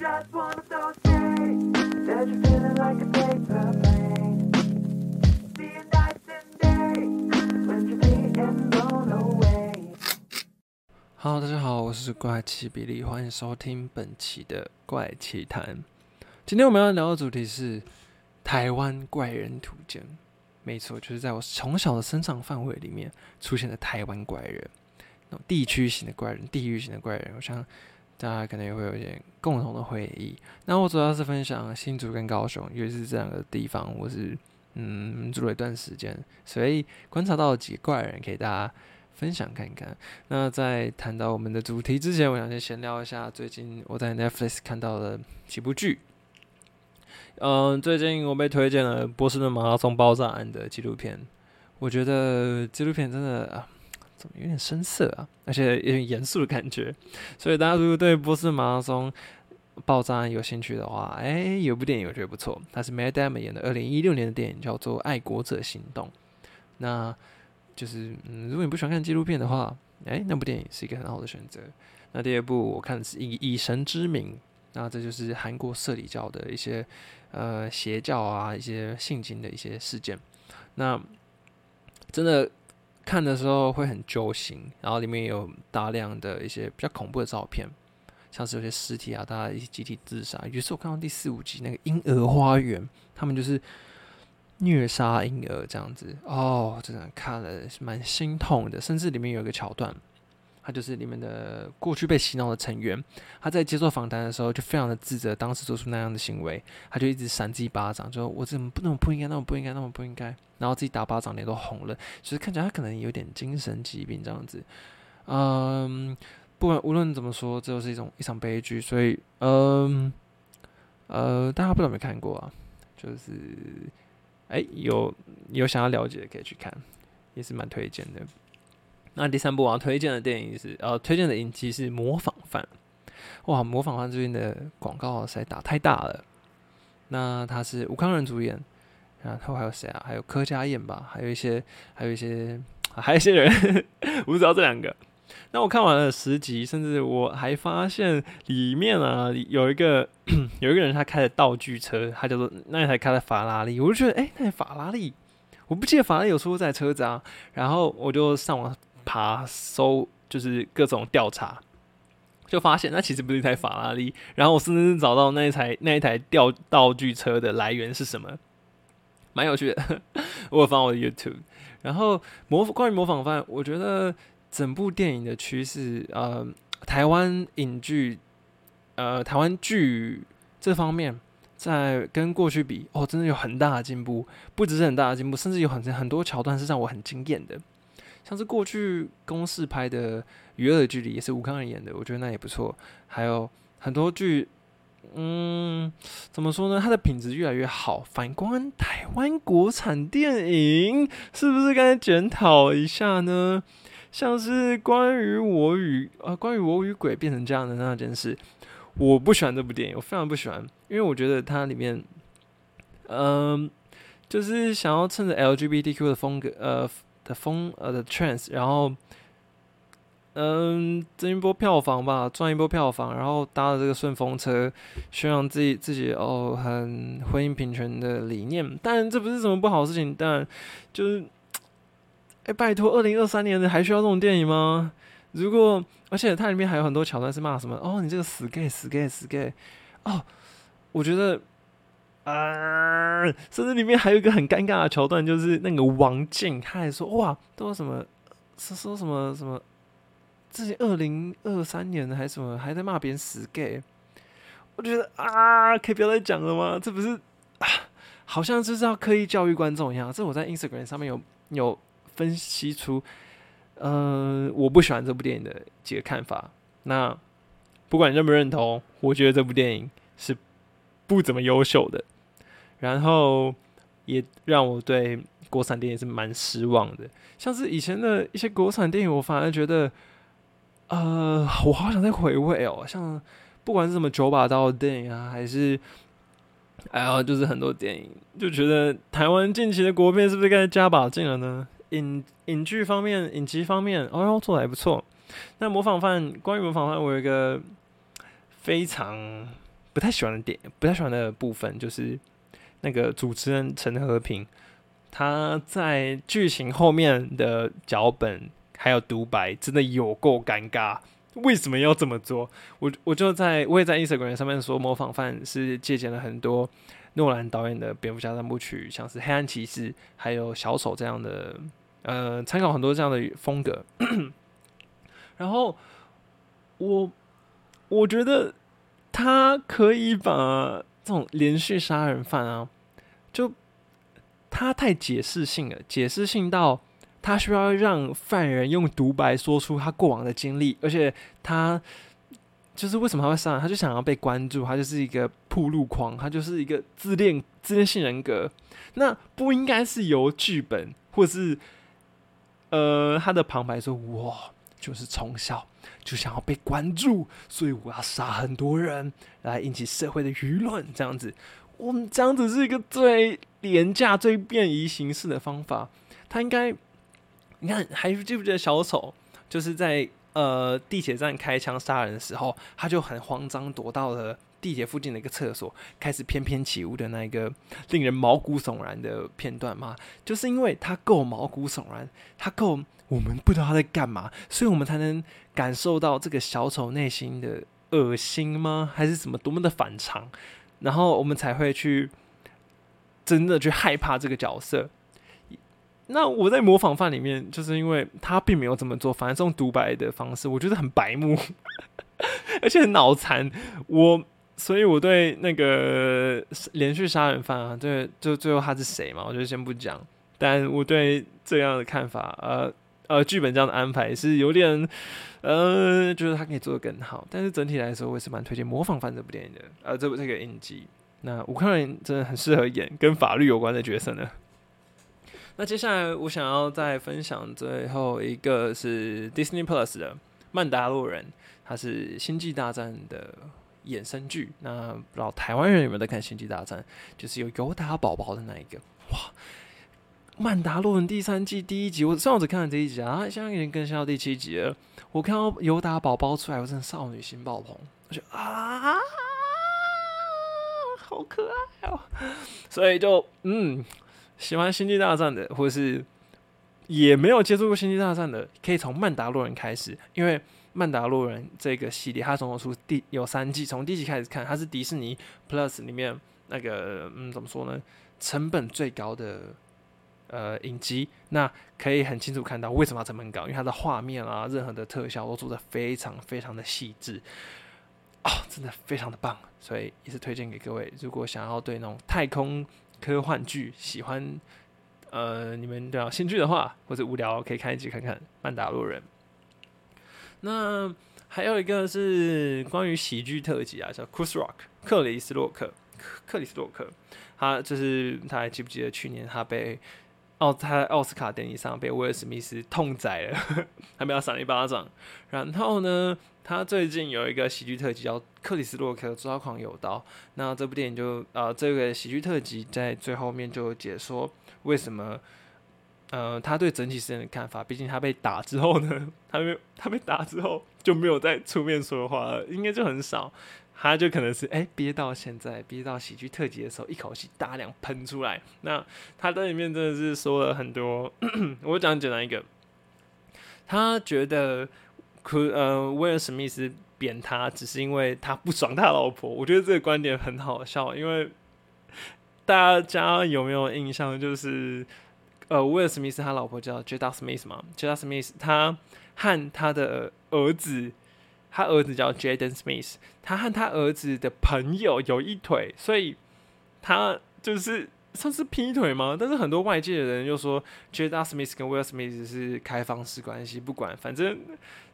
just one of those days that you're feeling like a paper plane. See you nights and days when you're being blown away. Hello，大家好，我是怪奇比利，欢迎收听本期的怪奇谈。今天我们要聊的主题是台湾怪人图鉴。没错，就是在我从小的生长范围里面出现的台湾怪人，那种地区型的怪人、地域型的怪人，我想大家可能也会有一点共同的回忆。那我主要是分享新竹跟高雄，尤其是这两个地方，我是嗯住了一段时间，所以观察到了几个怪人，给大家分享看看。那在谈到我们的主题之前，我想先闲聊一下最近我在 Netflix 看到的几部剧。嗯，最近我被推荐了波士顿马拉松爆炸案的纪录片，我觉得纪录片真的啊，怎么有点深色啊，而且 有点严肃的感觉。所以大家如果对波士马拉松爆炸案有兴趣的话，哎，有部电影我觉得不错，它是 Matt Damon 演的，二零一六年的电影叫做《爱国者行动》。那就是嗯，如果你不喜欢看纪录片的话，哎，那部电影是一个很好的选择。那第二部我看是《以以神之名》，那这就是韩国社里教的一些。呃，邪教啊，一些性侵的一些事件，那真的看的时候会很揪心，然后里面有大量的一些比较恐怖的照片，像是有些尸体啊，大家一起集体自杀。于是我看到第四五集那个婴儿花园，他们就是虐杀婴儿这样子，哦，真的看了蛮心痛的，甚至里面有一个桥段。就是里面的过去被洗脑的成员，他在接受访谈的时候就非常的自责，当时做出那样的行为，他就一直扇自己巴掌，就说我怎么不能不应该，那么不应该，那么不应该，然后自己打巴掌脸都红了，其实看起来他可能有点精神疾病这样子。嗯，不管无论怎么说，这就是一种一场悲剧，所以嗯呃，大家不知道有没有看过啊？就是哎，有有想要了解的可以去看，也是蛮推荐的。那第三部我要推荐的电影是，呃，推荐的影集是《模仿犯》。哇，《模仿犯》最近的广告实在打太大了。那他是吴康仁主演，然后还有谁啊？还有柯佳燕吧？还有一些，还有一些，还有一些人，我不知道这两个。那我看完了十集，甚至我还发现里面啊有一个有一个人他开的道具车，他叫做那台开的法拉利，我就觉得哎，那台法拉利，我不记得法拉利有出过这车子啊。然后我就上网。爬搜就是各种调查，就发现那其实不是一台法拉利。然后我甚至找到那一台那一台吊道具车的来源是什么，蛮有趣的。我有放我的 YouTube。然后模关于模仿犯，我觉得整部电影的趋势，呃，台湾影剧，呃，台湾剧这方面，在跟过去比，哦，真的有很大的进步，不只是很大的进步，甚至有很很多桥段是让我很惊艳的。像是过去公式拍的《娱乐的距离》也是吴康仁演的，我觉得那也不错。还有很多剧，嗯，怎么说呢？它的品质越来越好。反观台湾国产电影，是不是该检讨一下呢？像是关于我与呃，关于我与鬼变成这样的那件事，我不喜欢这部电影，我非常不喜欢，因为我觉得它里面，嗯，就是想要趁着 LGBTQ 的风格，呃。的风呃的 trance，然后嗯挣一波票房吧，赚一波票房，然后搭了这个顺风车，宣扬自己自己哦很婚姻平权的理念，但这不是什么不好的事情，但就是哎拜托，二零二三年的还需要这种电影吗？如果而且它里面还有很多桥段是骂什么哦你这个死 gay 死 gay 死 gay 哦，我觉得。啊！甚至里面还有一个很尴尬的桥段，就是那个王静，他还说：“哇，都什么？是说什么什么？自己二零二三年还是什么，还在骂别人死 gay？” 我觉得啊，可以不要再讲了吗？这不是啊，好像就是要刻意教育观众一样。这我在 Instagram 上面有有分析出，呃，我不喜欢这部电影的几个看法。那不管认不认同，我觉得这部电影是不怎么优秀的。然后也让我对国产电影是蛮失望的，像是以前的一些国产电影，我反而觉得，呃，我好想再回味哦。像不管是什么九把刀的电影啊，还是哎呀，就是很多电影，就觉得台湾近期的国片是不是该加把劲了呢？影影剧方面、影集方面，哦哟，做的还不错。那模仿犯，关于模仿犯，我有一个非常。不太喜欢的点，不太喜欢的部分就是那个主持人陈和平，他在剧情后面的脚本还有独白，真的有够尴尬。为什么要这么做？我我就在我也在 Instagram 上面说，模仿犯是借鉴了很多诺兰导演的蝙蝠侠三部曲，像是黑暗骑士还有小丑这样的，呃，参考很多这样的风格。然后我我觉得他可以把这种连续杀人犯啊，就他太解释性了，解释性到。他需要让犯人用独白说出他过往的经历，而且他就是为什么他会杀人，他就想要被关注，他就是一个铺路狂，他就是一个自恋自恋性人格。那不应该是由剧本或是呃他的旁白说，哇就是从小就想要被关注，所以我要杀很多人来引起社会的舆论，这样子，我们这样子是一个最廉价、最便宜形式的方法，他应该。你看，还记不记得小丑？就是在呃地铁站开枪杀人的时候，他就很慌张，躲到了地铁附近的一个厕所，开始翩翩起舞的那个令人毛骨悚然的片段吗。就是因为他够毛骨悚然，他够我们不知道他在干嘛，所以我们才能感受到这个小丑内心的恶心吗？还是什么多么的反常？然后我们才会去真的去害怕这个角色。那我在模仿犯里面，就是因为他并没有这么做，反而这种独白的方式，我觉得很白目，而且很脑残。我所以我对那个连续杀人犯啊，对，就最后他是谁嘛，我就先不讲。但我对这样的看法，呃呃，剧本这样的安排是有点，呃，觉得他可以做的更好。但是整体来说，我也是蛮推荐《模仿犯》这部电影的，呃，这部这个影集。那吴康仁真的很适合演跟法律有关的角色呢。那接下来我想要再分享最后一个是 Disney Plus 的《曼达洛人》，它是《星际大战》的衍生剧。那不知道台湾人有没有在看《星际大战》？就是有尤达宝宝的那一个。哇，《曼达洛人》第三季第一集，我上次只看了这一集啊，现在已经更新到第七集了。我看到尤达宝宝出来，我真的少女心爆棚，我觉得啊，好可爱哦！所以就嗯。喜欢《星际大战》的，或者是也没有接触过《星际大战》的，可以从《曼达洛人》开始，因为《曼达洛人》这个系列，它总共出第有三季，从第一集开始看，它是迪士尼 Plus 里面那个嗯，怎么说呢？成本最高的呃影集，那可以很清楚看到为什么要成本高，因为它的画面啊，任何的特效都做的非常非常的细致，啊，真的非常的棒，所以也是推荐给各位，如果想要对那种太空。科幻剧喜欢，呃，你们对啊兴趣的话，或者无聊可以看一集看看《曼达洛人》。那还有一个是关于喜剧特辑啊，叫《Chris Rock》克里斯洛克，克里斯洛克，他就是他还记不记得去年他被奥他奥斯卡典礼上被威尔史密斯痛宰了，他被他扇一巴掌。然后呢？他最近有一个喜剧特辑叫《克里斯洛克抓狂有刀》，那这部电影就呃这个喜剧特辑在最后面就解说为什么呃他对整体事件的看法。毕竟他被打之后呢，他没他被打之后就没有再出面说话了，应该就很少。他就可能是哎憋到现在，憋到喜剧特辑的时候一口气大量喷出来。那他在里面真的是说了很多，我讲简单一个，他觉得。可呃，威尔史密斯扁他，只是因为他不爽他老婆。我觉得这个观点很好笑，因为大家有没有印象？就是呃，威尔史密斯他老婆叫 Jada Smith 嘛，Jada Smith 他和他的儿子，他儿子叫 Jaden Smith，他和他儿子的朋友有一腿，所以他就是算是劈腿吗？但是很多外界的人又说 Jaden Smith 跟 Will Smith 是开放式关系，不管反正。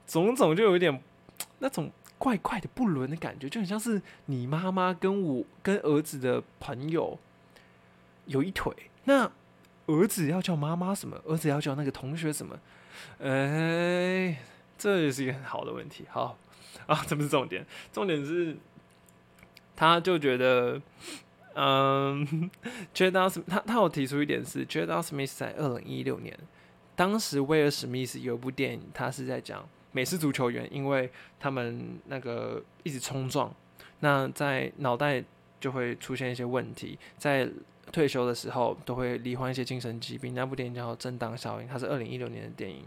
种种就有点 那种怪怪的不伦的感觉，就很像是你妈妈跟我跟儿子的朋友有一腿，那儿子要叫妈妈什么？儿子要叫那个同学什么？哎，这也是一个很好的问题。好啊，这不是重点，重点是他就觉得，嗯，觉得他他有提出一点是，觉得史密斯在二零一六年，当时威尔史密斯有一部电影，他是在讲。美式足球员，因为他们那个一直冲撞，那在脑袋就会出现一些问题，在退休的时候都会罹患一些精神疾病。那部电影叫《震荡效应》，它是二零一六年的电影。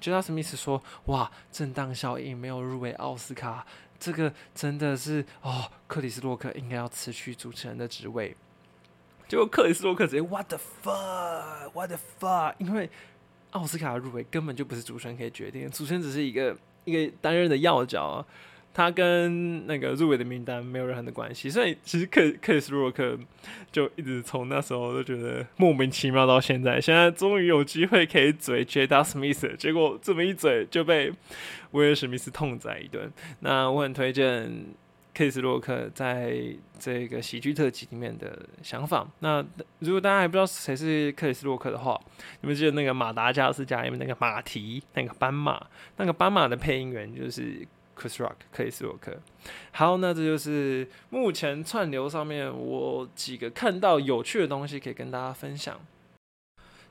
j a 史密斯说：“哇，震荡效应没有入围奥斯卡，这个真的是哦，克里斯洛克应该要辞去主持人的职位。”结果克里斯洛克直接 What the fuck，What the fuck，因为奥斯卡入围根本就不是主持人可以决定，主持人只是一个一个担任的要角。他跟那个入围的名单没有任何的关系，所以其实克克里斯洛克就一直从那时候都觉得莫名其妙到现在，现在终于有机会可以嘴 Jada Smith，结果这么一嘴就被威尔史密斯痛宰一顿。那我很推荐克里斯洛克在这个喜剧特辑里面的想法。那如果大家还不知道谁是克里斯洛克的话，你们记得那个马达加斯加里面那个马蹄那个斑马，那个斑马的配音员就是。Chris Rock，克里斯洛克。好，那这就是目前串流上面我几个看到有趣的东西可以跟大家分享。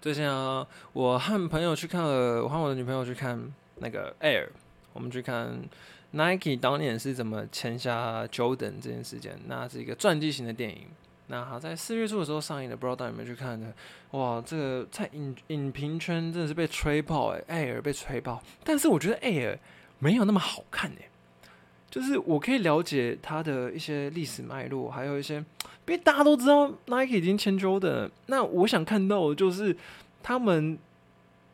最近啊，我和朋友去看了，我和我的女朋友去看那个 Air，我们去看 Nike 当年是怎么签下 Jordan 这件事件。那是一个传记型的电影。那好，在四月初的时候上映的，不知道大家有没有去看呢？哇，这个在影影评圈真的是被吹爆哎，Air 被吹爆。但是我觉得 Air。没有那么好看哎，就是我可以了解它的一些历史脉络，还有一些，因为大家都知道 Nike 已经签 Jordan，那我想看到的就是他们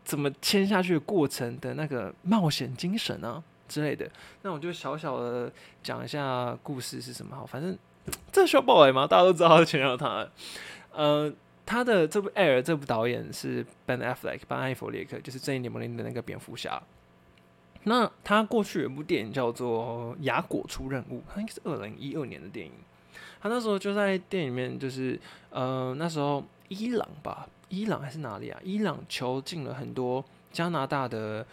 怎么签下去的过程的那个冒险精神啊之类的。那我就小小的讲一下故事是什么好，反正这需要爆雷吗？大家都知道他签了他，呃，他的这部 Air 这部导演是 Ben Affleck，班艾弗列克，就是正义联盟里的那个蝙蝠侠。那他过去有部电影叫做《雅果出任务》，它应该是二零一二年的电影。他那时候就在电影里面，就是呃那时候伊朗吧，伊朗还是哪里啊？伊朗囚禁了很多加拿大的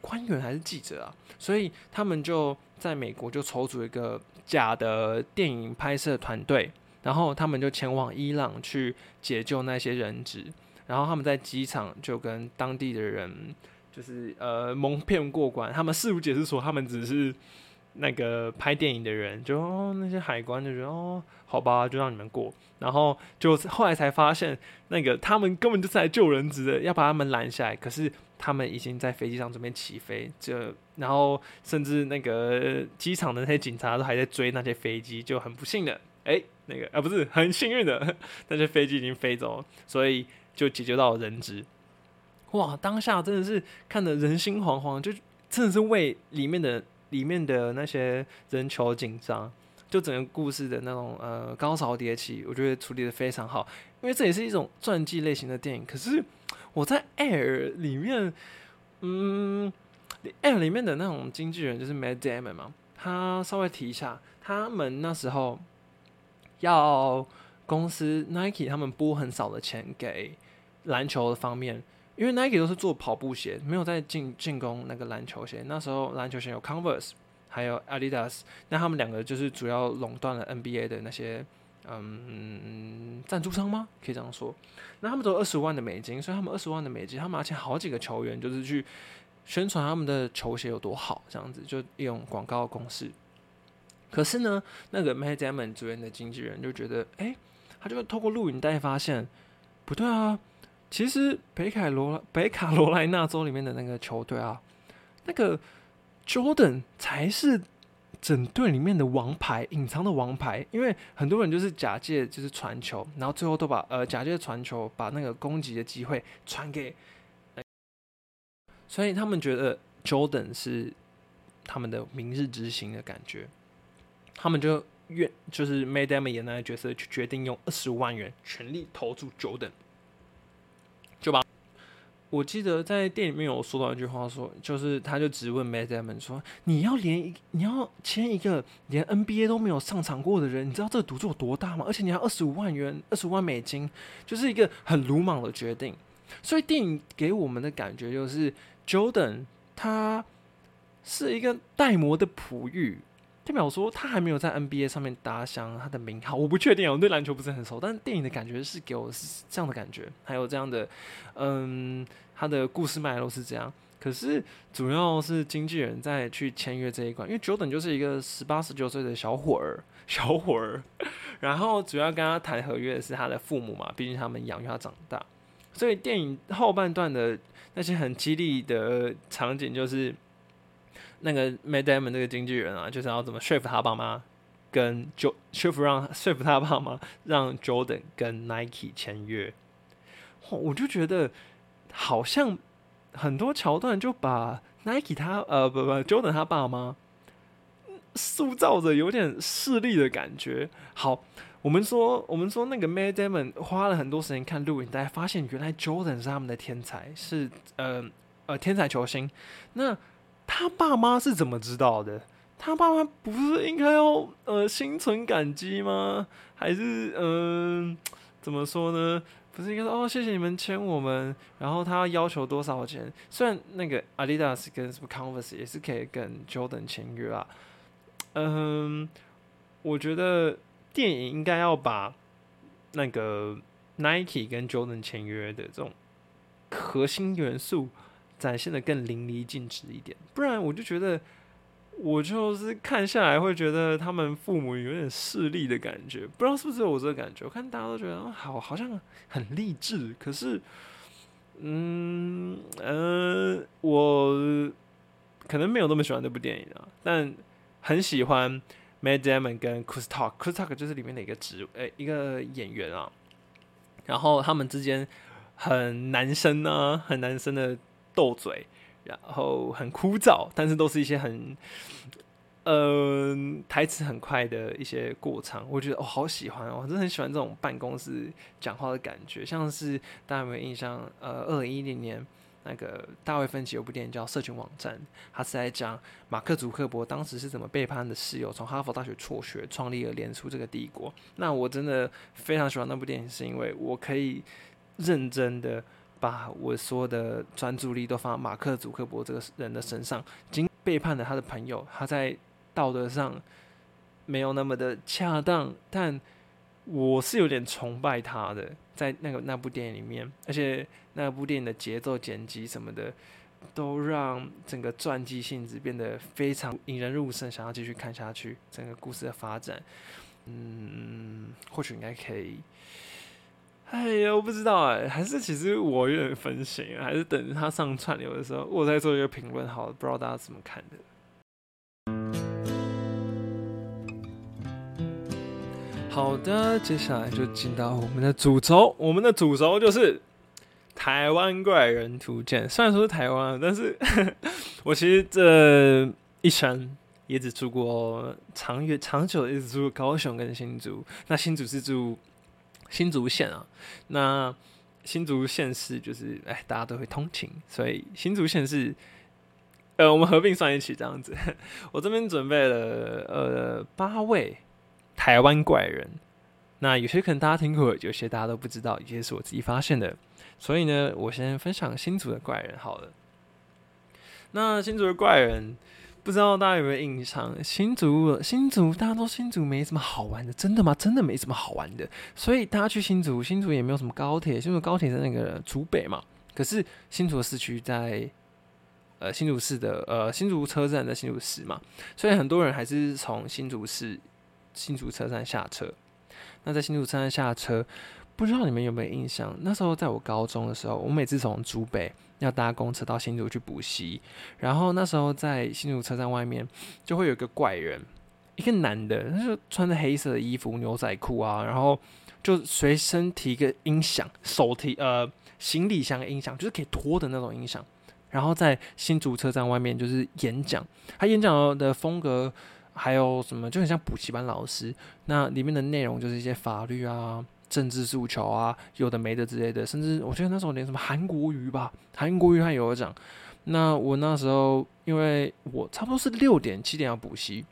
官员还是记者啊，所以他们就在美国就筹组一个假的电影拍摄团队，然后他们就前往伊朗去解救那些人质，然后他们在机场就跟当地的人。就是呃蒙骗过关，他们试图解释说他们只是那个拍电影的人，就那些海关就觉得哦好吧，就让你们过，然后就后来才发现那个他们根本就是来救人质的，要把他们拦下来，可是他们已经在飞机上准备起飞，就然后甚至那个机场的那些警察都还在追那些飞机，就很不幸的哎那个啊不是 很幸运的 那些飞机已经飞走了，所以就解决到了人质。哇，当下真的是看得人心惶惶，就真的是为里面的里面的那些人求紧张，就整个故事的那种呃高潮迭起，我觉得处理的非常好。因为这也是一种传记类型的电影，可是我在 Air 里面，嗯，Air 里面的那种经纪人就是 Matt Damon 嘛，他稍微提一下，他们那时候要公司 Nike 他们拨很少的钱给篮球的方面。因为 Nike 都是做跑步鞋，没有在进进攻那个篮球鞋。那时候篮球鞋有 Converse，还有 Adidas，那他们两个就是主要垄断了 NBA 的那些嗯赞助商吗？可以这样说。那他们都有二十万的美金，所以他们二十万的美金，他们而且好几个球员就是去宣传他们的球鞋有多好，这样子就用广告公式。可是呢，那个 Matt Damon 主演的经纪人就觉得，哎，他就透过录影带发现不对啊。其实北卡罗北卡罗来纳州里面的那个球队啊，那个 Jordan 才是整队里面的王牌，隐藏的王牌。因为很多人就是假借就是传球，然后最后都把呃假借传球把那个攻击的机会传给，所以他们觉得 Jordan 是他们的明日之星的感觉，他们就愿就是 made them 演那个角色，就决定用二十五万元全力投注 Jordan。就把，我记得在电影里面有说到一句话，说就是他就直问 Matt Damon 说：“你要连一你要签一个连 NBA 都没有上场过的人，你知道这个赌注有多大吗？而且你要二十五万元，二十五万美金，就是一个很鲁莽的决定。所以电影给我们的感觉就是 Jordan 他是一个代魔的璞玉。”代表说他还没有在 NBA 上面打响他的名号，我不确定，我对篮球不是很熟，但是电影的感觉是给我是这样的感觉，还有这样的，嗯，他的故事脉络是这样，可是主要是经纪人在去签约这一关，因为 Jordan 就是一个十八十九岁的小伙儿，小伙儿。然后主要跟他谈合约的是他的父母嘛，毕竟他们养育他长大。所以电影后半段的那些很激励的场景，就是那个 Madame 这个经纪人啊，就是要怎么说服他爸妈，跟 Jo 说服让说服他爸妈让 Jordan 跟 Nike 签约。哦我就觉得好像很多桥段就把 Nike 他呃不不 Jordan 他爸妈塑造着有点势利的感觉。好，我们说我们说那个 Madame 花了很多时间看录影带，发现原来 Jordan 是他们的天才，是呃呃天才球星。那他爸妈是怎么知道的？他爸妈不是应该要呃心存感激吗？还是嗯、怎么说呢？不是应该说哦，谢谢你们签我们，然后他要要求多少钱？虽然那个 Adidas 跟什么 Converse 也是可以跟 Jordan 签约啊，嗯，我觉得电影应该要把那个 Nike 跟 Jordan 签约的这种核心元素展现的更淋漓尽致一点，不然我就觉得。我就是看下来会觉得他们父母有点势利的感觉，不知道是不是有我这个感觉。我看大家都觉得好，好像很励志，可是，嗯呃，我可能没有那么喜欢这部电影啊，但很喜欢 Matt Damon 跟 Chris Talk，Chris Talk 就是里面的一个职呃一个演员啊，然后他们之间很男生呢、很男生的斗嘴。然后很枯燥，但是都是一些很，呃，台词很快的一些过场，我觉得哦，好喜欢哦，我真的很喜欢这种办公室讲话的感觉，像是大家有没有印象？呃，二零一零年那个大卫芬奇有部电影叫《社群网站》，他是在讲马克·祖克伯当时是怎么背叛的室友，从哈佛大学辍学，创立了脸书这个帝国。那我真的非常喜欢那部电影，是因为我可以认真的。把我所有的专注力都放马克·祖克伯这个人的身上，已经背叛了他的朋友，他在道德上没有那么的恰当，但我是有点崇拜他的，在那个那部电影里面，而且那部电影的节奏、剪辑什么的，都让整个传记性质变得非常引人入胜，想要继续看下去，整个故事的发展，嗯，或许应该可以。哎呀，我不知道哎，还是其实我有点分心，还是等他上串流的时候，我再做一个评论好了，不知道大家怎么看的。好的，接下来就进到我们的主轴，我们的主轴就是《台湾怪人图鉴》。虽然说是台湾，但是 我其实这一生也只住过长远长久，一直住高雄跟新竹。那新竹是住。新竹县啊，那新竹县市就是哎，大家都会通勤，所以新竹县是呃，我们合并算一起这样子。我这边准备了呃八位台湾怪人，那有些可能大家听过，有些大家都不知道，有些是我自己发现的。所以呢，我先分享新竹的怪人好了。那新竹的怪人。不知道大家有没有印象？新竹，新竹，大家都新竹没什么好玩的，真的吗？真的没什么好玩的。所以大家去新竹，新竹也没有什么高铁，新竹高铁在那个竹北嘛。可是新竹市区在呃新竹市的呃新竹车站在新竹市嘛，所以很多人还是从新竹市新竹车站下车。那在新竹车站下车，不知道你们有没有印象？那时候在我高中的时候，我每次从竹北。要搭公车到新竹去补习，然后那时候在新竹车站外面就会有一个怪人，一个男的，他就穿着黑色的衣服、牛仔裤啊，然后就随身提一个音响，手提呃行李箱音响，就是可以拖的那种音响，然后在新竹车站外面就是演讲，他演讲的风格还有什么就很像补习班老师，那里面的内容就是一些法律啊。政治诉求啊，有的没的之类的，甚至我觉得那时候连什么韩国瑜吧，韩国瑜他也有讲。那我那时候因为我差不多是六点七点要补习，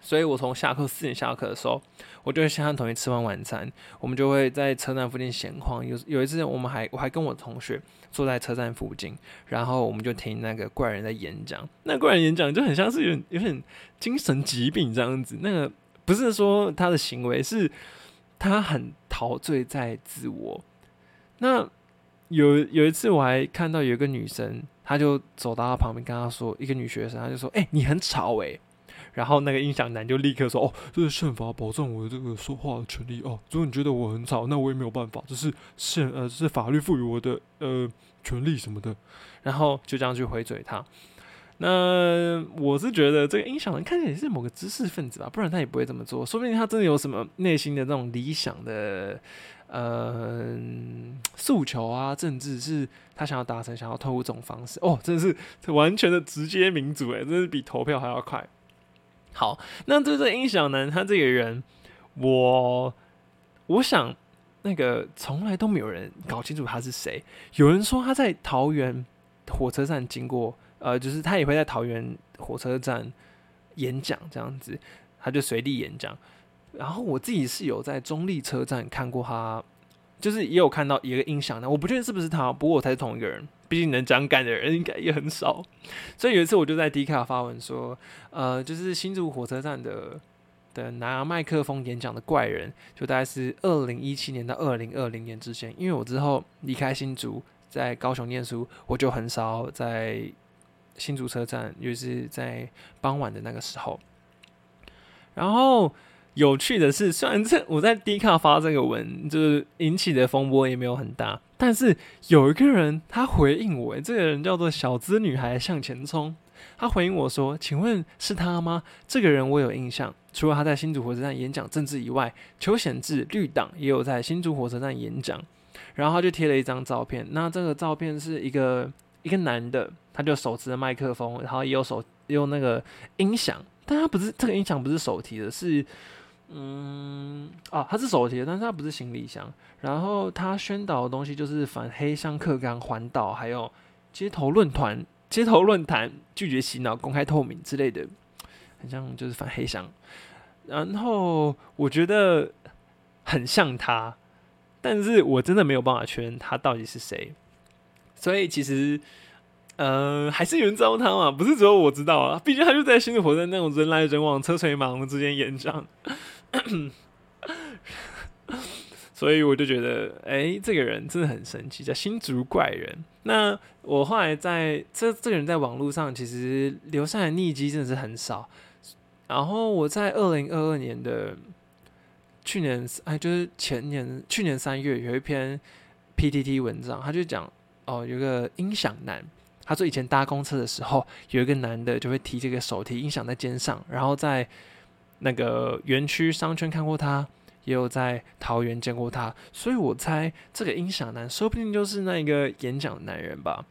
所以我从下课四点下课的时候，我就会先和同学吃完晚餐，我们就会在车站附近闲逛。有有一次，我们还我还跟我同学坐在车站附近，然后我们就听那个怪人在演讲。那怪人演讲就很像是有有点精神疾病这样子。那个不是说他的行为是。他很陶醉在自我。那有有一次，我还看到有一个女生，她就走到他旁边跟他说，一个女学生，她就说：“哎、你很吵诶、然后那个音响男就立刻说：“哦，这是宪法保障我的这个说话的权利哦。如果你觉得我很吵，那我也没有办法，这是宪呃是法律赋予我的呃权利什么的。”然后就这样去回嘴他。那我是觉得这个音响人看起来也是某个知识分子吧，不然他也不会这么做。说不定他真的有什么内心的那种理想的呃诉求啊，政治是他想要达成，想要透过这种方式。哦，真的是完全的直接民主，诶，真是比投票还要快。好，那这个音响男他这个人，我我想那个从来都没有人搞清楚他是谁。有人说他在桃园火车站经过，呃，就是他也会在桃园火车站演讲这样子，他就随地演讲。然后我自己是有在中立车站看过他，就是也有看到一个音响的，我不确定是不是他，不过我才是同一个人。毕竟能讲感的人应该也很少，所以有一次我就在 D 卡发文说，呃，就是新竹火车站的的拿麦克风演讲的怪人，就大概是二零一七年到二零二零年之间，因为我之后离开新竹，在高雄念书，我就很少在新竹车站，尤其是在傍晚的那个时候。然后有趣的是，虽然这我在 D 卡发这个文，就是引起的风波也没有很大，但是有一个人他回应我，这个人叫做小资女孩向前冲。他回应我说：“请问是他吗？这个人我有印象，除了他在新竹火车站演讲政治以外，邱显志绿党也有在新竹火车站演讲。然后他就贴了一张照片，那这个照片是一个一个男的，他就手持着麦克风，然后也有手也有那个音响，但他不是这个音响不是手提的，是嗯哦，他是手提的，但是他不是行李箱。然后他宣导的东西就是反黑箱课纲、环岛，还有街头论坛。”街头论坛拒绝洗脑、公开透明之类的，很像就是反黑箱。然后我觉得很像他，但是我真的没有办法确认他到底是谁。所以其实，呃，还是有人知道他嘛？不是只有我知道啊，毕竟他就在新竹火车站那种人来人往、车水马龙之间演讲。所以我就觉得，哎、这个人真的很神奇，叫新竹怪人。那我后来在这这个人在网络上其实留下的匿迹真的是很少。然后我在二零二二年的去年，哎，就是前年去年三月有一篇 PTT 文章，他就讲哦，有个音响男，他说以前搭公车的时候，有一个男的就会提这个手提音响在肩上，然后在那个园区商圈看过他。也有在桃园见过他，所以我猜这个音响男说不定就是那一个演讲的男人吧。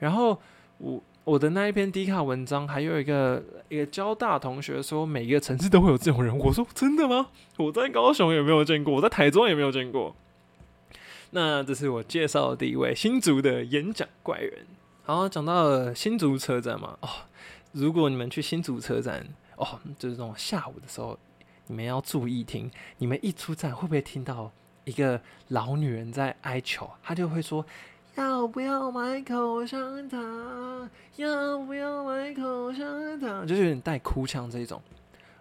然后我我的那一篇低卡文章，还有一个一个交大同学说，每一个城市都会有这种人。我说真的吗？我在高雄也没有见过，我在台中也没有见过。那这是我介绍的第一位新竹的演讲怪人。然后，讲到了新竹车站嘛，哦，如果你们去新竹车站，哦，就是那种下午的时候。你们要注意听，你们一出站会不会听到一个老女人在哀求？她就会说：“要不要买口香糖？要不要买口香糖？”就是有点带哭腔这种，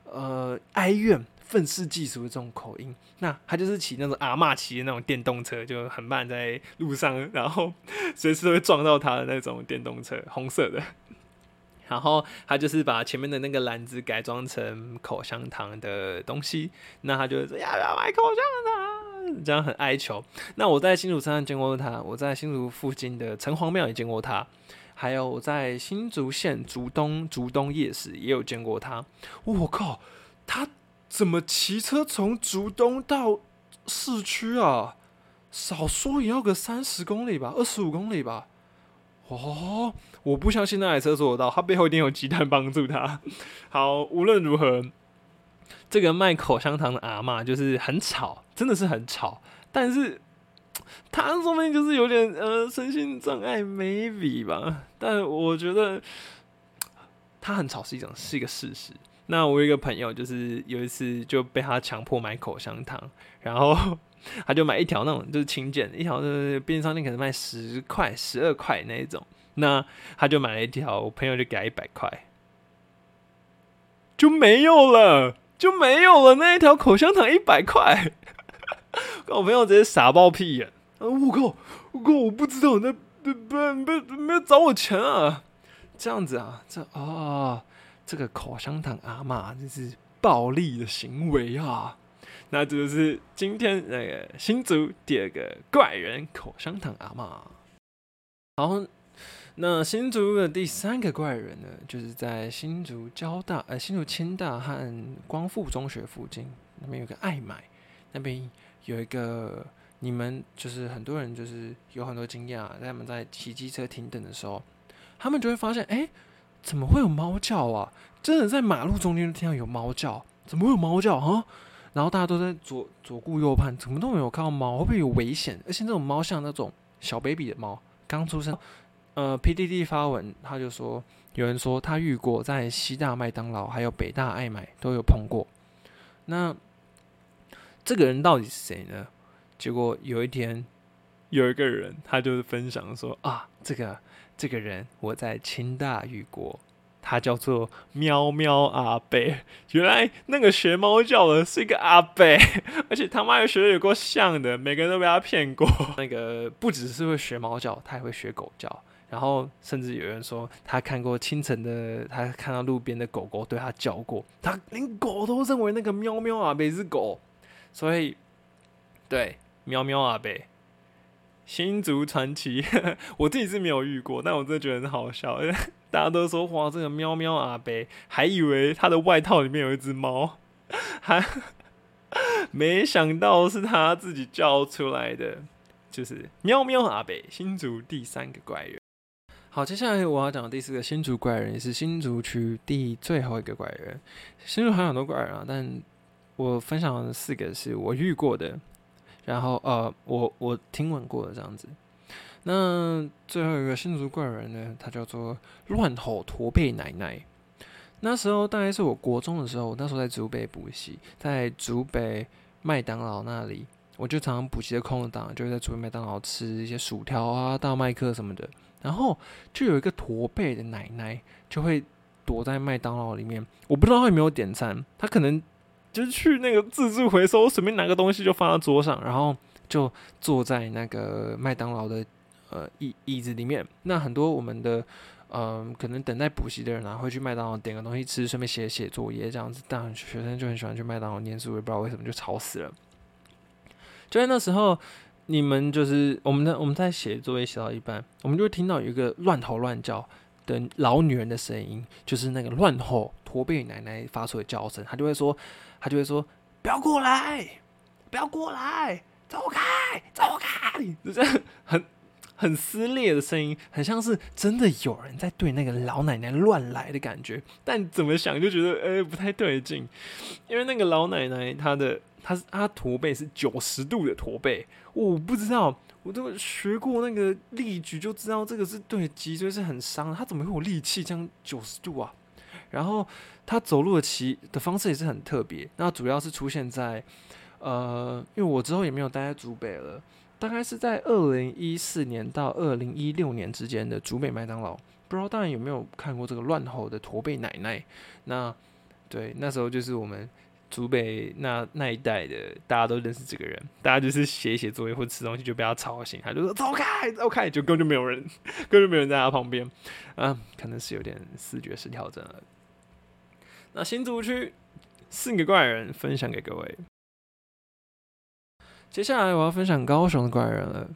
呃，哀怨、愤世嫉俗的这种口音。那他就是骑那种阿嬷骑的那种电动车，就很慢在路上，然后随时都会撞到他的那种电动车，红色的。然后他就是把前面的那个篮子改装成口香糖的东西，那他就说要不要买口香糖？这样很哀求。那我在新竹车站见过他，我在新竹附近的城隍庙也见过他，还有我在新竹县竹东竹东夜市也有见过他。我靠，他怎么骑车从竹东到市区啊？少说也要个三十公里吧，二十五公里吧。哦，我不相信那台车做得到，他背后一定有鸡蛋帮助他。好，无论如何，这个卖口香糖的阿嬷就是很吵，真的是很吵。但是他说不定就是有点呃身心障碍，maybe 吧。但我觉得他很吵是一种是一个事实。那我有一个朋友，就是有一次就被他强迫买口香糖，然后 他就买一条那种就是轻简，一条就是便利商店可能卖十块、十二块那一种，那他就买了一条，我朋友就给他一百块，就没有了，就没有了那一条口香糖一百块，我朋友直接傻爆屁眼，我靠，我靠，我不知道那不不不没有找我钱啊，这样子啊，这哦，这个口香糖阿嬷这是暴力的行为啊。那这就是今天那个新竹第二个怪人口香糖阿嬷。好，那新竹的第三个怪人呢，就是在新竹交大、呃新竹清大和光复中学附近那边有个爱买，那边有一个你们就是很多人就是有很多经验啊，在他们在骑机车停等的时候，他们就会发现，哎、怎么会有猫叫啊？真的在马路中间听到有猫叫，怎么会有猫叫啊？然后大家都在左左顾右盼，怎么都没有看到猫，会不会有危险？而且那种猫像那种小 baby 的猫，刚出生。呃，PDD 发文，他就说有人说他遇过在西大麦当劳还有北大爱买都有碰过。那这个人到底是谁呢？结果有一天有一个人，他就是分享说啊，这个这个人我在清大遇过，他叫做喵喵阿贝。原来那个学猫叫的是一个阿贝，而且他妈又学的有够像的，每个人都被他骗过。那个不只是会学猫叫，他还会学狗叫。然后甚至有人说，他看过清晨的，他看到路边的狗狗对他叫过，他连狗都认为那个喵喵阿贝是狗，所以对喵喵阿贝。新竹传奇，我自己是没有遇过，但我真的觉得很好笑。大家都说哇，这个喵喵阿贝，还以为他的外套里面有一只猫，还没想到是他自己叫出来的，就是喵喵阿贝，新竹第三个怪人。好，接下来我要讲的第四个新竹怪人，也是新竹区第最后一个怪人。新竹还有很多怪人啊，但我分享的四个是我遇过的，然后呃，我我听闻过的这样子。那最后一个新竹怪人呢，他叫做乱吼驼背奶奶。那时候大概是我国中的时候，那时候在竹北补习，在竹北麦当劳那里，我就常常补习的空档，就会在竹北麦当劳吃一些薯条啊、大麦克什么的。然后就有一个驼背的奶奶，就会躲在麦当劳里面。我不知道她有没有点餐，她可能就是去那个自助回收，随便拿个东西就放到桌上，然后就坐在那个麦当劳的呃椅椅子里面。那很多我们的嗯、可能等待补习的人啊，会去麦当劳点个东西吃，顺便写写作业这样子。但学生就很喜欢去麦当劳念书，也不知道为什么就吵死了。就在那时候。你们就是我们的，我们在写作业写到一半，我们就会听到有一个乱吼乱叫的老女人的声音，就是那个乱吼驼背奶奶发出的叫声。她就会说，他就会说，不要过来，不要过来，走开，走开，就这样很很撕裂的声音，很像是真的有人在对那个老奶奶乱来的感觉。但怎么想就觉得，呃、不太对劲，因为那个老奶奶她的。她是她驼背是九十度的驼背，我不知道，我都学过那个力举就知道这个是对脊椎是很伤。她怎么会有力气这样九十度啊？然后他走路的骑的方式也是很特别，那主要是出现在呃，因为我之后也没有待在竹北了，大概是在二零一四年到二零一六年之间的竹北麦当劳，不知道大家有没有看过这个乱吼的驼背奶奶？那对，那时候就是我们。竹北那那一代的，大家都认识这个人，大家就是写一写作业或吃东西就被他吵醒，他就说走开走开，就根本就没有人，根本就没有人在他旁边，啊，可能是有点视觉失调症了。那新竹区四个怪人分享给各位，接下来我要分享高雄的怪人了。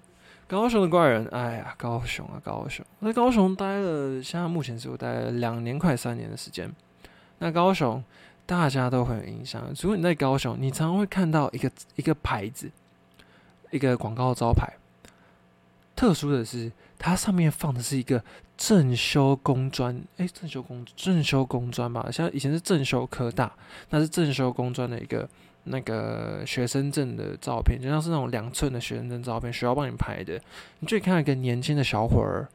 高雄的怪人，哎呀，高雄啊，高雄，我在高雄待了，现在目前是我待了两年快三年的时间。那高雄。大家都很有印象。如果你在高雄，你常常会看到一个一个牌子，一个广告招牌。特殊的是，它上面放的是一个正修工专，诶，正修工正修工专吧，像以前是正修科大，那是正修工专的一个那个学生证的照片，就像是那种两寸的学生证照片，学校帮你拍的。你就看一个年轻的小伙儿，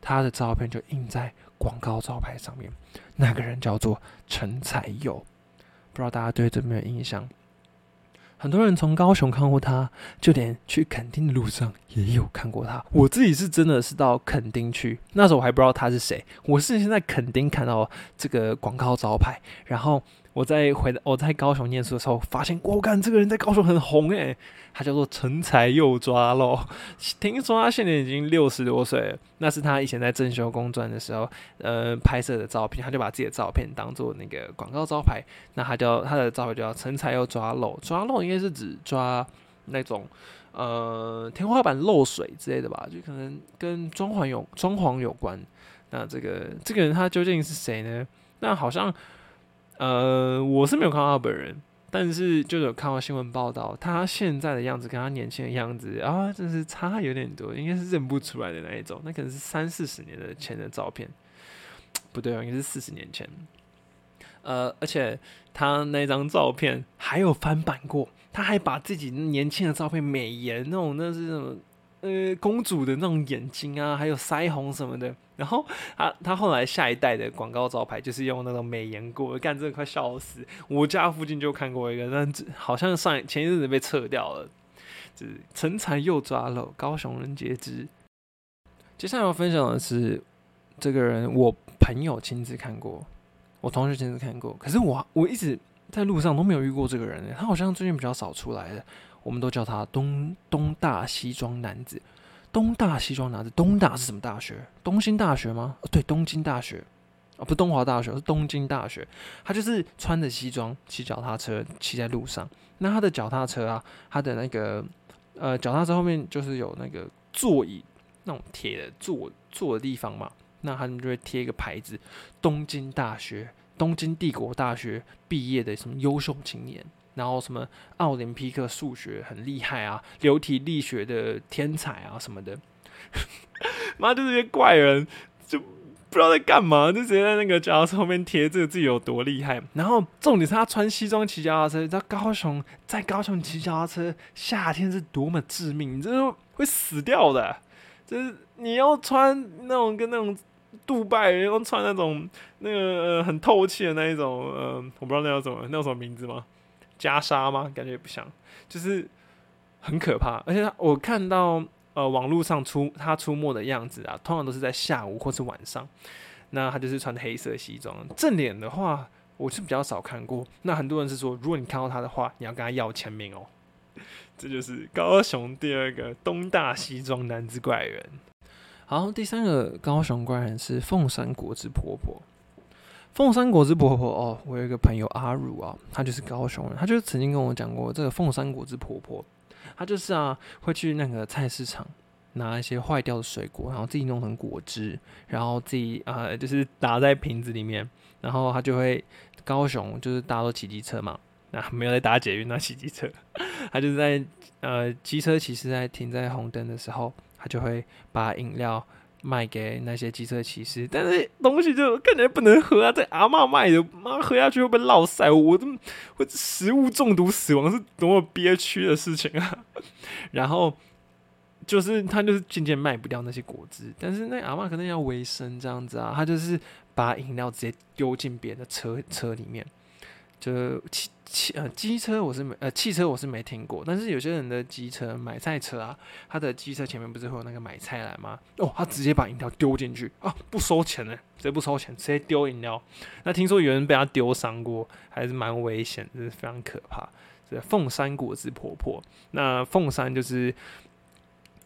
他的照片就印在广告招牌上面。那个人叫做陈彩佑，不知道大家对这没有印象？很多人从高雄看过他，就连去垦丁的路上也有看过他。我自己是真的是到垦丁去，那时候我还不知道他是谁。我是现在垦丁看到这个广告招牌，然后我在回我在高雄念书的时候，发现我看这个人在高雄很红诶，他叫做陈才又抓漏，听说他现在已经六十多岁了，那是他以前在正修公专的时候，呃拍摄的照片，他就把自己的照片当做那个广告招牌，那他叫他的招牌叫陈才又抓漏，抓漏应该是指抓那种。呃，天花板漏水之类的吧，就可能跟装潢有装潢有关。那这个这个人他究竟是谁呢？那好像呃，我是没有看到他本人，但是就有看到新闻报道，他现在的样子跟他年轻的样子啊，真是差有点多，应该是认不出来的那一种。那可能是三四十年的前的照片，不对啊，应该是四十年前。呃，而且他那张照片还有翻版过。他还把自己年轻的照片美颜，那种那是什么呃公主的那种眼睛啊，还有腮红什么的。然后他他后来下一代的广告招牌就是用那种美颜过，干真的快笑死！我家附近就看过一个，但好像上前一阵子被撤掉了。就是成才又抓了，高雄人皆知。接下来要分享的是这个人，我朋友亲自看过，我同学亲自看过，可是我我一直。在路上都没有遇过这个人，他好像最近比较少出来了。我们都叫他东东大西装男子。东大西装男子，东大是什么大学？东京大学吗？哦对，东京大学啊，不是东华大学，是东京大学。他就是穿着西装，骑脚踏车，骑在路上。那他的脚踏车啊，他的那个呃，脚踏车后面就是有那个座椅，那种铁的坐坐的地方嘛。那他们就会贴一个牌子：东京大学。东京帝国大学毕业的什么优秀青年，然后什么奥林匹克数学很厉害啊，流体力学的天才啊什么的，妈就是些怪人就不知道在干嘛，就直接在那个脚踏车后面贴这个自己有多厉害。然后重点是他穿西装骑脚踏车，在高雄在高雄骑脚踏车，夏天是多么致命，这是会死掉的。就是你要穿那种跟那种。杜拜然后穿那种那个呃很透气的那一种呃，我不知道那叫什么，那叫什么名字吗？袈裟吗？感觉也不像，就是很可怕。而且我看到呃网络上出他出没的样子啊，通常都是在下午或是晚上。那他就是穿黑色西装，正脸的话我是比较少看过。那很多人是说，如果你看到他的话，你要跟他要签名哦。这就是高雄第二个东大西装男子怪人。好，第三个高雄怪人是凤山果汁婆婆。凤山果汁婆婆哦，我有一个朋友阿如啊，他就是高雄人，他就曾经跟我讲过，这个凤山果汁婆婆，她就是啊，会去那个菜市场拿一些坏掉的水果，然后自己弄成果汁，然后自己啊，就是打在瓶子里面，然后他就会高雄就是大家都骑机车嘛，那没有在打捷运，那骑机车，他就是在呃机车骑实在停在红灯的时候。他就会把饮料卖给那些机车骑士，但是东西就看起来不能喝啊！这阿妈卖的，妈喝下去会被落塞，我这会食物中毒死亡是多么憋屈的事情啊！然后就是他就是渐渐卖不掉那些果汁，但是那阿妈可能要维生这样子啊，他就是把饮料直接丢进别人的车车里面。就汽汽呃机车我是没呃汽车我是没听过，但是有些人的机车买菜车啊，他的机车前面不是会有那个买菜篮吗？哦，他直接把饮料丢进去啊，不收钱呢，直接不收钱，直接丢饮料。那听说有人被他丢伤过，还是蛮危险，就是非常可怕。这凤山果汁婆婆，那凤山就是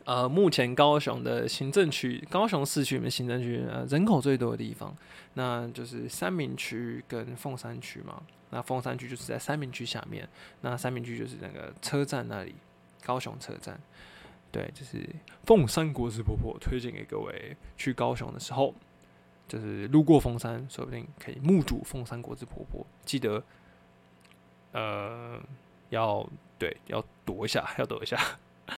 呃目前高雄的行政区，高雄市区里面行政区呃人口最多的地方，那就是三明区跟凤山区嘛。那凤山区就是在三明区下面，那三明区就是那个车站那里，高雄车站。对，就是凤山国师婆婆推荐给各位去高雄的时候，就是路过凤山，说不定可以目睹凤山国师婆婆。记得，呃，要对，要躲一下，要躲一下。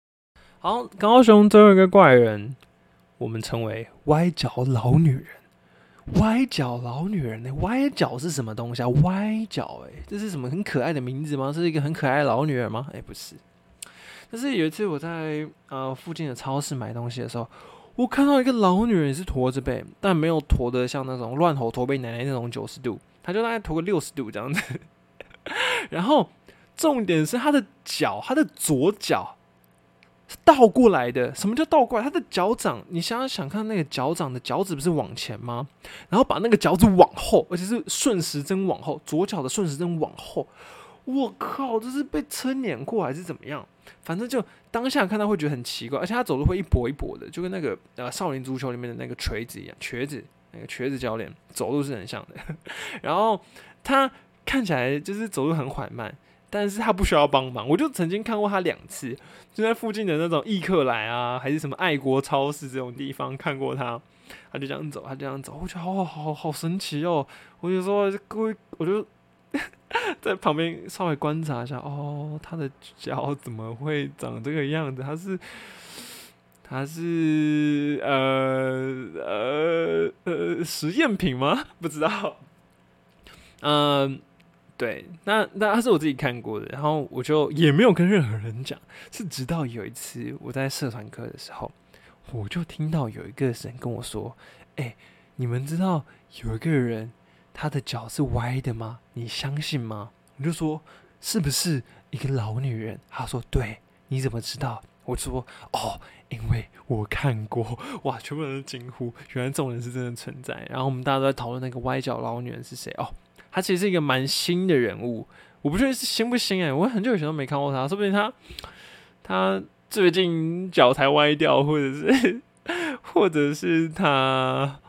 好，高雄最后一个怪人，我们称为歪脚老女人。歪脚老女人呢？歪脚是什么东西啊？歪脚哎，这是什么很可爱的名字吗？是一个很可爱的老女人吗？哎，不是。但是有一次我在呃附近的超市买东西的时候，我看到一个老女人也是驼着背，但没有驼的像那种乱吼驼背奶奶那种九十度，她就大概驼个六十度这样子。然后重点是她的脚，她的左脚倒过来的。什么叫倒过来？他的脚掌，你想想看，那个脚掌的脚趾不是往前吗？然后把那个脚趾往后，而且是顺时针往后，左脚的顺时针往后。我靠，这是被车碾过还是怎么样？反正就当下看到会觉得很奇怪，而且他走路会一跛一跛的，就跟那个呃少林足球里面的那个锤子一样，瘸子那个瘸子教练走路是很像的。然后他看起来就是走路很缓慢，但是他不需要帮忙。我就曾经看过他两次，就在附近的那种易客来啊，还是什么爱国超市这种地方看过他，他就这样走，他这样走，我觉得好好好神奇哦。我就说各位，我就。在旁边稍微观察一下，哦，他的脚怎么会长这个样子？他是，他是呃呃呃实验品吗？不知道。嗯，对，那那他是我自己看过的，然后我就也没有跟任何人讲，是直到有一次我在社团课的时候，我就听到有一个人跟我说：“哎，你们知道有一个人？”他的脚是歪的吗？你相信吗？我就说是不是一个老女人？他说对，你怎么知道？我说哦，因为我看过。哇，全部人都惊呼，原来这种人是真的存在。然后我们大家都在讨论那个歪脚老女人是谁哦，他其实是一个蛮新的人物，我不确定是新不新哎，我很久以前都没看过他，说不定他他最近脚才歪掉，或者是 或者是他。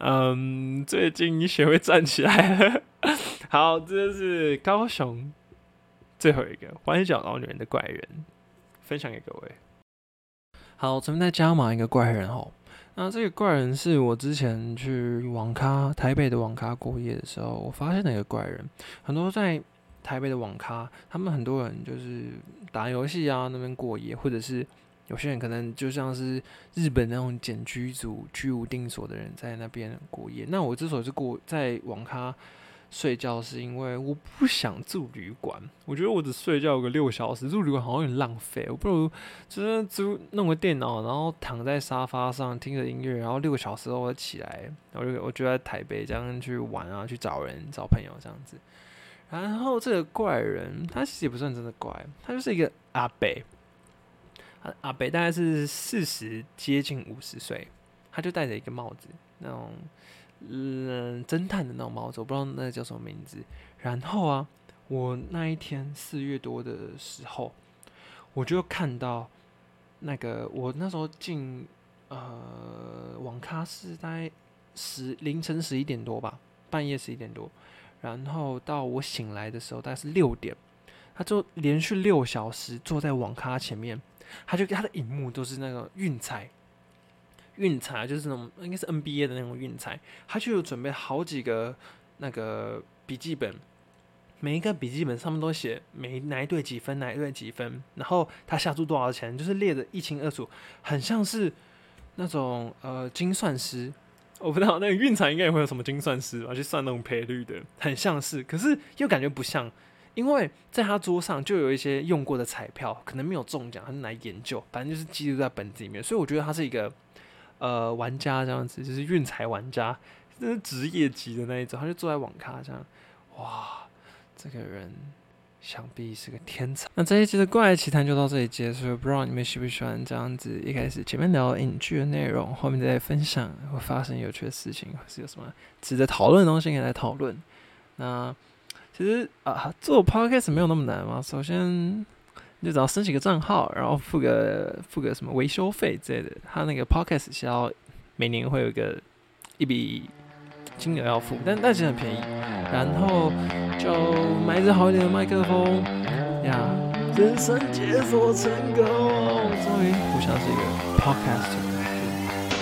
嗯，最近学会站起来了。好，这是高雄最后一个弯角老女人的怪人，分享给各位。好，咱们再加码一个怪人哦。那这个怪人是我之前去网咖台北的网咖过夜的时候，我发现的一个怪人。很多在台北的网咖，他们很多人就是打游戏啊，那边过夜，或者是。有些人可能就像是日本那种简居族、居无定所的人，在那边过夜。那我之所以是过在网咖睡觉，是因为我不想住旅馆。我觉得我只睡觉个六小时，住旅馆好像有点浪费。我不如就是租弄个电脑，然后躺在沙发上听着音乐，然后六个小时后我起来，我就我就在台北这样去玩啊，去找人、找朋友这样子。然后这个怪人，他其实也不算真的怪，他就是一个阿北。阿北大概是四十接近五十岁，他就戴着一个帽子，那种嗯侦探的那种帽子，我不知道那叫什么名字。然后啊，我那一天四月多的时候，我就看到那个我那时候进呃网咖是大概十凌晨十一点多吧，半夜十一点多，然后到我醒来的时候大概是六点，他就连续六小时坐在网咖前面。他就他的荧幕都是那个运彩，运彩就是那种应该是 NBA 的那种运彩，他就有准备好几个那个笔记本，每一个笔记本上面都写每哪一队几分，哪一队几分，然后他下注多少钱，就是列的一清二楚，很像是那种呃精算师，我不知道那个运彩应该也会有什么精算师吧，去算那种赔率的，很像是，可是又感觉不像。因为在他桌上就有一些用过的彩票，可能没有中奖，他来研究，反正就是记录在本子里面。所以我觉得他是一个呃玩家这样子，就是运财玩家，这是职业级的那一种。他就坐在网咖这样，哇，这个人想必是个天才。那这一期的怪奇谈就到这里结束，不知道你们喜不喜欢这样子？一开始前面聊影剧的内容，后面再分享会发生有趣的事情，或是有什么值得讨论的东西可以来讨论。那。其实啊，做 podcast 没有那么难嘛。首先，你就只要申请个账号，然后付个付个什么维修费之类的。他那个 podcast 是要每年会有一个一笔金额要付，但但其实很便宜。然后就买一支好一点的麦克风呀，人生解锁成功，终于不像是一个 podcast。